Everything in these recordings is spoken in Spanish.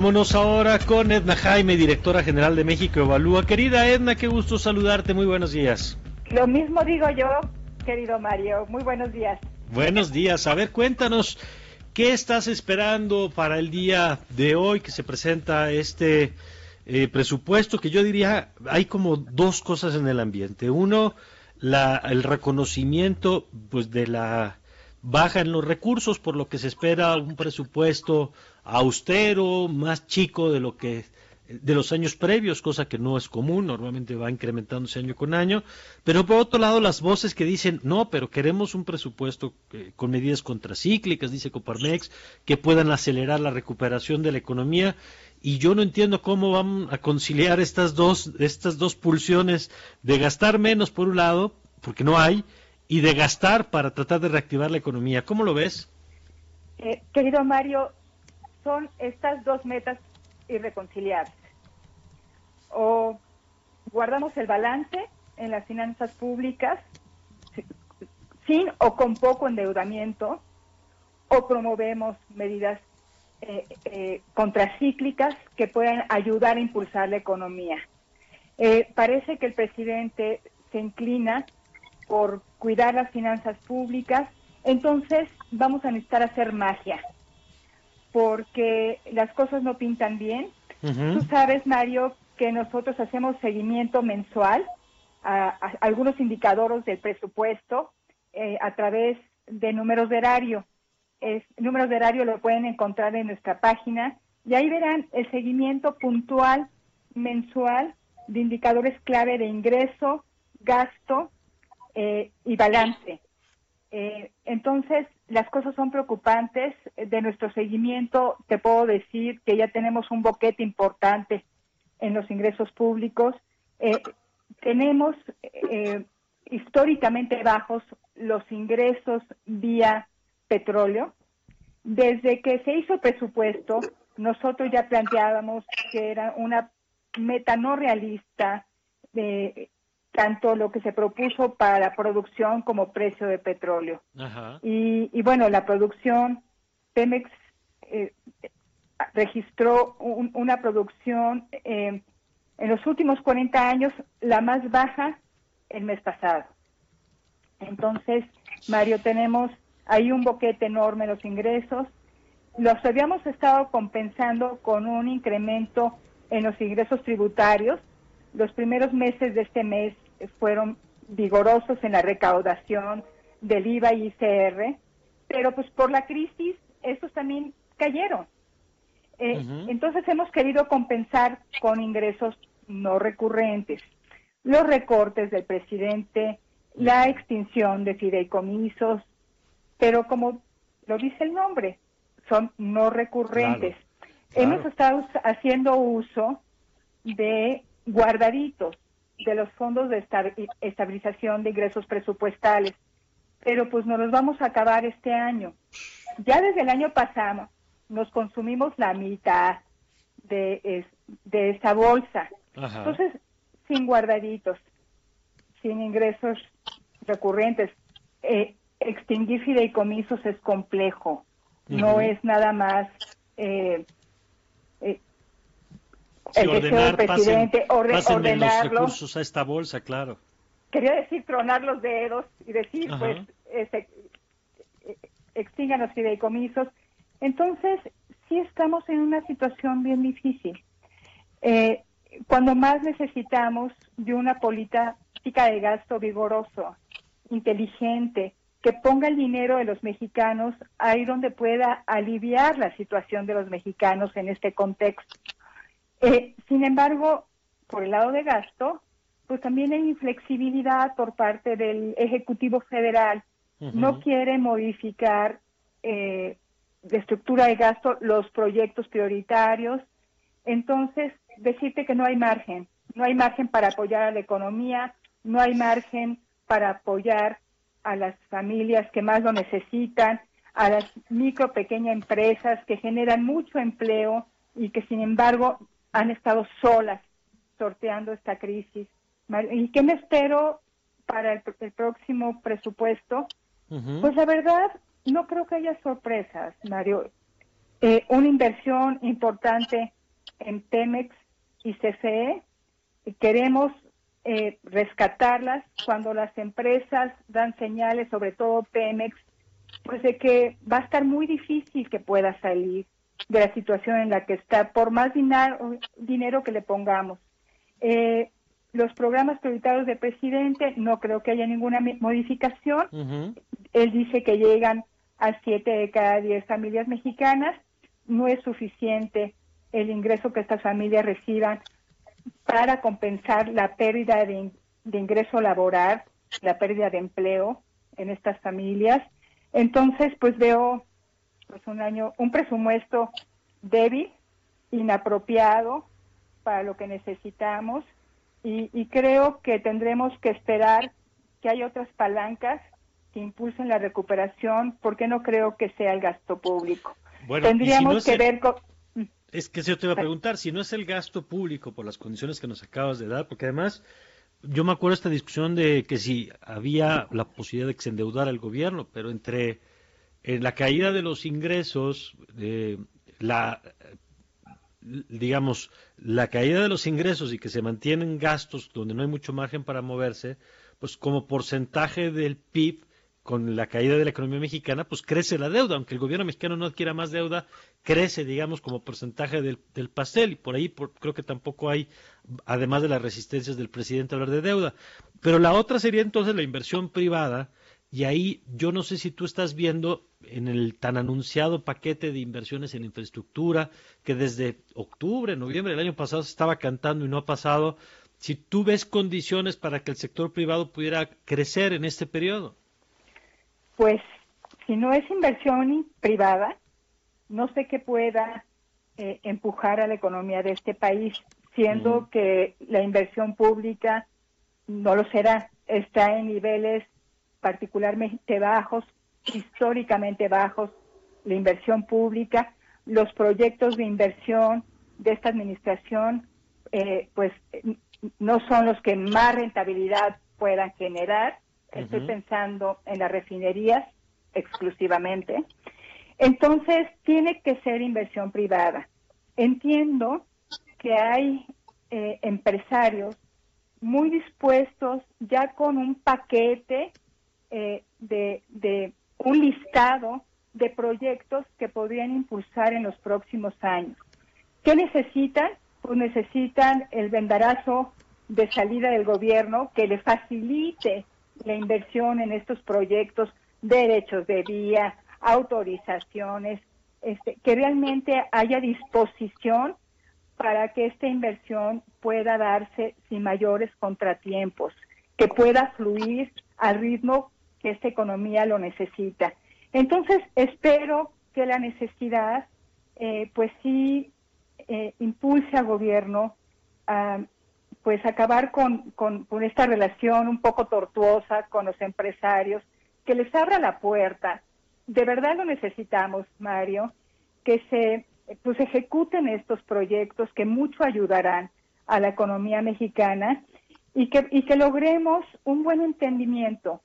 Vámonos ahora con Edna Jaime, directora general de México Evalúa. Querida Edna, qué gusto saludarte. Muy buenos días. Lo mismo digo yo, querido Mario. Muy buenos días. Buenos días. A ver, cuéntanos, ¿qué estás esperando para el día de hoy que se presenta este eh, presupuesto? Que yo diría, hay como dos cosas en el ambiente. Uno, la, el reconocimiento pues de la baja en los recursos, por lo que se espera un presupuesto austero, más chico de lo que de los años previos, cosa que no es común, normalmente va incrementándose año con año, pero por otro lado las voces que dicen, no, pero queremos un presupuesto eh, con medidas contracíclicas, dice Coparmex, que puedan acelerar la recuperación de la economía, y yo no entiendo cómo van a conciliar estas dos, estas dos pulsiones de gastar menos por un lado, porque no hay, y de gastar para tratar de reactivar la economía. ¿Cómo lo ves? Eh, querido Mario, son estas dos metas irreconciliables. O guardamos el balance en las finanzas públicas sin o con poco endeudamiento, o promovemos medidas eh, eh, contracíclicas que puedan ayudar a impulsar la economía. Eh, parece que el presidente se inclina por cuidar las finanzas públicas, entonces vamos a necesitar hacer magia porque las cosas no pintan bien. Tú sabes, Mario, que nosotros hacemos seguimiento mensual a, algunos indicadores del presupuesto eh, a través de números de erario. Es, números de erario lo pueden encontrar en nuestra página y ahí verán el seguimiento puntual mensual de indicadores clave de ingreso, gasto eh, y balance. Eh, entonces, las cosas son preocupantes. De nuestro seguimiento, te puedo decir que ya tenemos un boquete importante en los ingresos públicos. Eh, tenemos eh, históricamente bajos los ingresos vía petróleo. Desde que se hizo presupuesto, nosotros ya planteábamos que era una meta no realista de tanto lo que se propuso para la producción como precio de petróleo. Y, bueno, la producción, Pemex eh, registró una producción eh, en los últimos 40 años la más baja el mes pasado. Entonces, Mario, tenemos ahí un boquete enorme los ingresos. Los habíamos estado compensando con un incremento en los ingresos tributarios los primeros meses de este mes fueron vigorosos en la recaudación del IVA y ICR, pero pues por la crisis estos también cayeron. Eh, entonces hemos querido compensar con ingresos no recurrentes. Los recortes del presidente, la extinción de fideicomisos, pero como lo dice el nombre, son no recurrentes. Hemos estado haciendo uso de guardaditos de los fondos de estabilización de ingresos presupuestales, pero pues nos los vamos a acabar este año. Ya desde el año pasado nos consumimos la mitad de, de esa bolsa. Entonces, sin guardaditos, sin ingresos recurrentes, eh, extinguir fideicomisos es complejo, no es nada más eh, el ordenar, presidente, los recursos a esta bolsa, claro. Quería decir tronar los dedos y decir, pues, este, extingan los fideicomisos. Entonces, sí estamos en una situación bien difícil. Eh, cuando más necesitamos de una política de gasto vigoroso, inteligente, que ponga el dinero de los mexicanos ahí donde pueda aliviar la situación de los mexicanos en este contexto. Eh, sin embargo, por el lado de gasto, pues también hay inflexibilidad por parte del Ejecutivo Federal. No quiere modificar eh, de estructura de gasto los proyectos prioritarios. Entonces, decirte que no hay margen. No hay margen para apoyar a la economía, no hay margen para apoyar a las familias que más lo necesitan, a las micro, pequeñas empresas que generan mucho empleo y que sin embargo han estado solas sorteando esta crisis. ¿Y qué me espero para el, próximo presupuesto? Pues la verdad, no creo que haya sorpresas, Mario. eh, una inversión importante en Pemex y CFE. Queremos eh, rescatarlas cuando las empresas dan señales, sobre todo Pemex, pues de que va a estar muy difícil que pueda salir de la situación en la que está, por más dinero, dinero que le pongamos. Eh, los programas prioritarios del presidente, no creo que haya ninguna modificación. Él dice que llegan a siete de cada diez familias mexicanas. No es suficiente el ingreso que estas familias reciban para compensar la pérdida de, ingreso laboral, la pérdida de empleo en estas familias. Entonces, pues veo pues un año, un presupuesto débil, inapropiado para lo que necesitamos y, creo que tendremos que esperar que haya otras palancas que impulsen la recuperación, porque no creo que sea el gasto público. Tendríamos que ver Es que yo te iba a preguntar, si no es el gasto público por las condiciones que nos acabas de dar, porque además yo me acuerdo esta discusión de que si había la posibilidad de que se endeudara el gobierno, pero entre la caída de los ingresos, eh, la digamos, la caída de los ingresos y que se mantienen gastos donde no hay mucho margen para moverse, pues como porcentaje del PIB, con la caída de la economía mexicana, pues crece la deuda, aunque el gobierno mexicano no adquiera más deuda, crece, digamos, como porcentaje del, pastel, y por ahí creo que tampoco hay, además de las resistencias del presidente a hablar de deuda. Pero la otra sería entonces la inversión privada, y ahí yo no sé si tú estás viendo en el tan anunciado paquete de inversiones en infraestructura que desde octubre, noviembre del año pasado se estaba cantando y no ha pasado, si tú ves condiciones para que el sector privado pudiera crecer en este periodo. Pues si no es inversión privada, no sé qué pueda eh, empujar a la economía de este país, siendo que la inversión pública no lo será, está en niveles particularmente bajos, históricamente bajos, la inversión pública, los proyectos de inversión de esta administración, eh, pues no son los que más rentabilidad puedan generar. Estoy pensando en las refinerías exclusivamente. Entonces, tiene que ser inversión privada. Entiendo que hay eh, empresarios muy dispuestos ya con un paquete eh, de, un listado de proyectos que podrían impulsar en los próximos años. ¿Qué necesitan? Pues necesitan el vendarazo de salida del gobierno que le facilite la inversión en estos proyectos, derechos de vía, autorizaciones, este, que realmente haya disposición para que esta inversión pueda darse sin mayores contratiempos, que pueda fluir al ritmo que esta economía lo necesita. Entonces, espero que la necesidad, eh, pues sí, eh, impulse al gobierno a pues acabar con, con, esta relación un poco tortuosa con los empresarios, que les abra la puerta. De verdad lo necesitamos, Mario, que se pues ejecuten estos proyectos que mucho ayudarán a la economía mexicana y que, y que logremos un buen entendimiento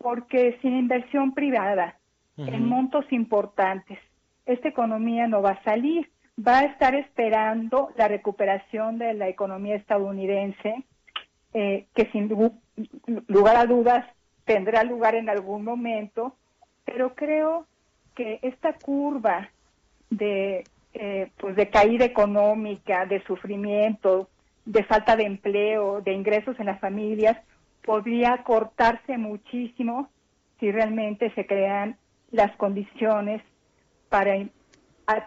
porque sin inversión privada en montos importantes, esta economía no va a salir, va a estar esperando la recuperación de la economía estadounidense, eh, que sin lugar a dudas tendrá lugar en algún momento, pero creo que esta curva de, eh, pues de caída económica, de sufrimiento, de falta de empleo, de ingresos en las familias, podría cortarse muchísimo si realmente se crean las condiciones para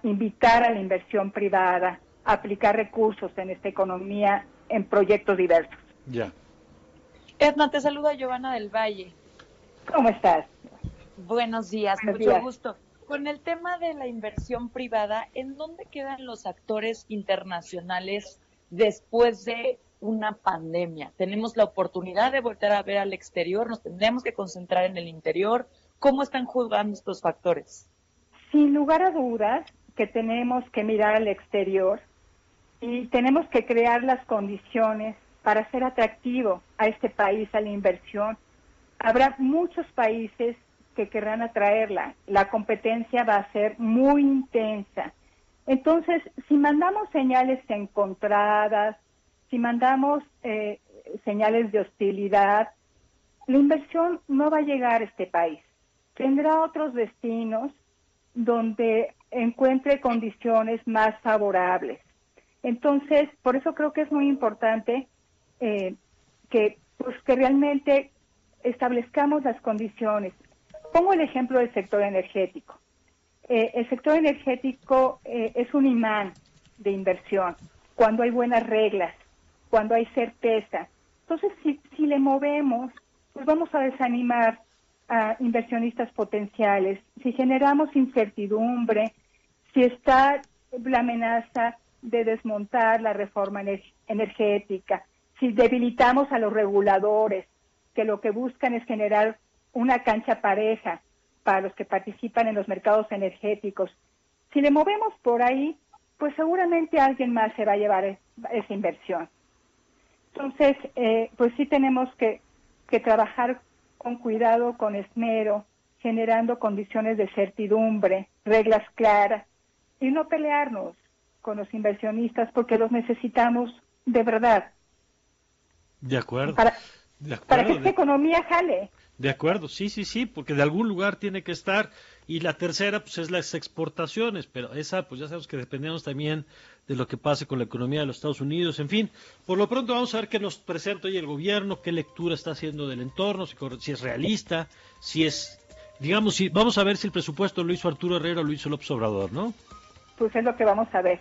invitar a la inversión privada, aplicar recursos en esta economía en proyectos diversos. Ya. Edna, te saluda Giovanna del Valle. ¿Cómo estás? Buenos días, mucho gusto. Con el tema de la inversión privada, ¿en dónde quedan los actores internacionales después de una pandemia. Tenemos la oportunidad de volver a ver al exterior, nos tendremos que concentrar en el interior. ¿Cómo están juzgando estos factores? Sin lugar a dudas que tenemos que mirar al exterior y tenemos que crear las condiciones para hacer atractivo a este país a la inversión. Habrá muchos países que querrán atraerla. La competencia va a ser muy intensa. Entonces, si mandamos señales encontradas, si mandamos eh, señales de hostilidad, la inversión no va a llegar a este país. Tendrá otros destinos donde encuentre condiciones más favorables. Entonces, por eso creo que es muy importante eh, que, pues, que realmente establezcamos las condiciones. Pongo el ejemplo del sector energético. Eh, el sector energético es un imán de inversión cuando hay buenas reglas, cuando hay certeza. Entonces, si, si le movemos, pues vamos a desanimar a inversionistas potenciales. Si generamos incertidumbre, si está la amenaza de desmontar la reforma energética, si debilitamos a los reguladores, que lo que buscan es generar una cancha pareja para los que participan en los mercados energéticos. Si le movemos por ahí, pues seguramente alguien más se va a llevar esa inversión. Entonces, eh, pues sí tenemos que, que trabajar con cuidado, con esmero, generando condiciones de certidumbre, reglas claras y no pelearnos con los inversionistas porque los necesitamos de verdad. De acuerdo. Para, para que esta economía jale. De acuerdo, sí, sí, sí, porque de algún lugar tiene que estar. Y la tercera, pues es las exportaciones, pero esa, pues ya sabemos que dependemos también de lo que pase con la economía de los Estados Unidos. En fin, por lo pronto vamos a ver qué nos presenta hoy el gobierno, qué lectura está haciendo del entorno, si, si es realista, si es, digamos, si vamos a ver si el presupuesto lo hizo Arturo Herrera o lo hizo López Obrador, ¿no? Pues es lo que vamos a ver.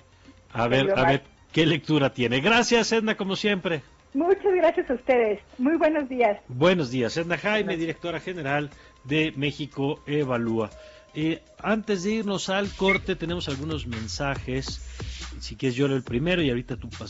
A ver, a ver qué lectura tiene. Gracias, Edna, como siempre. Muchas gracias a ustedes. Muy buenos días. Buenos días. Edna Jaime, directora general de México Evalúa. Eh, antes de irnos al corte, tenemos algunos mensajes. Si quieres, yo el primero y ahorita tú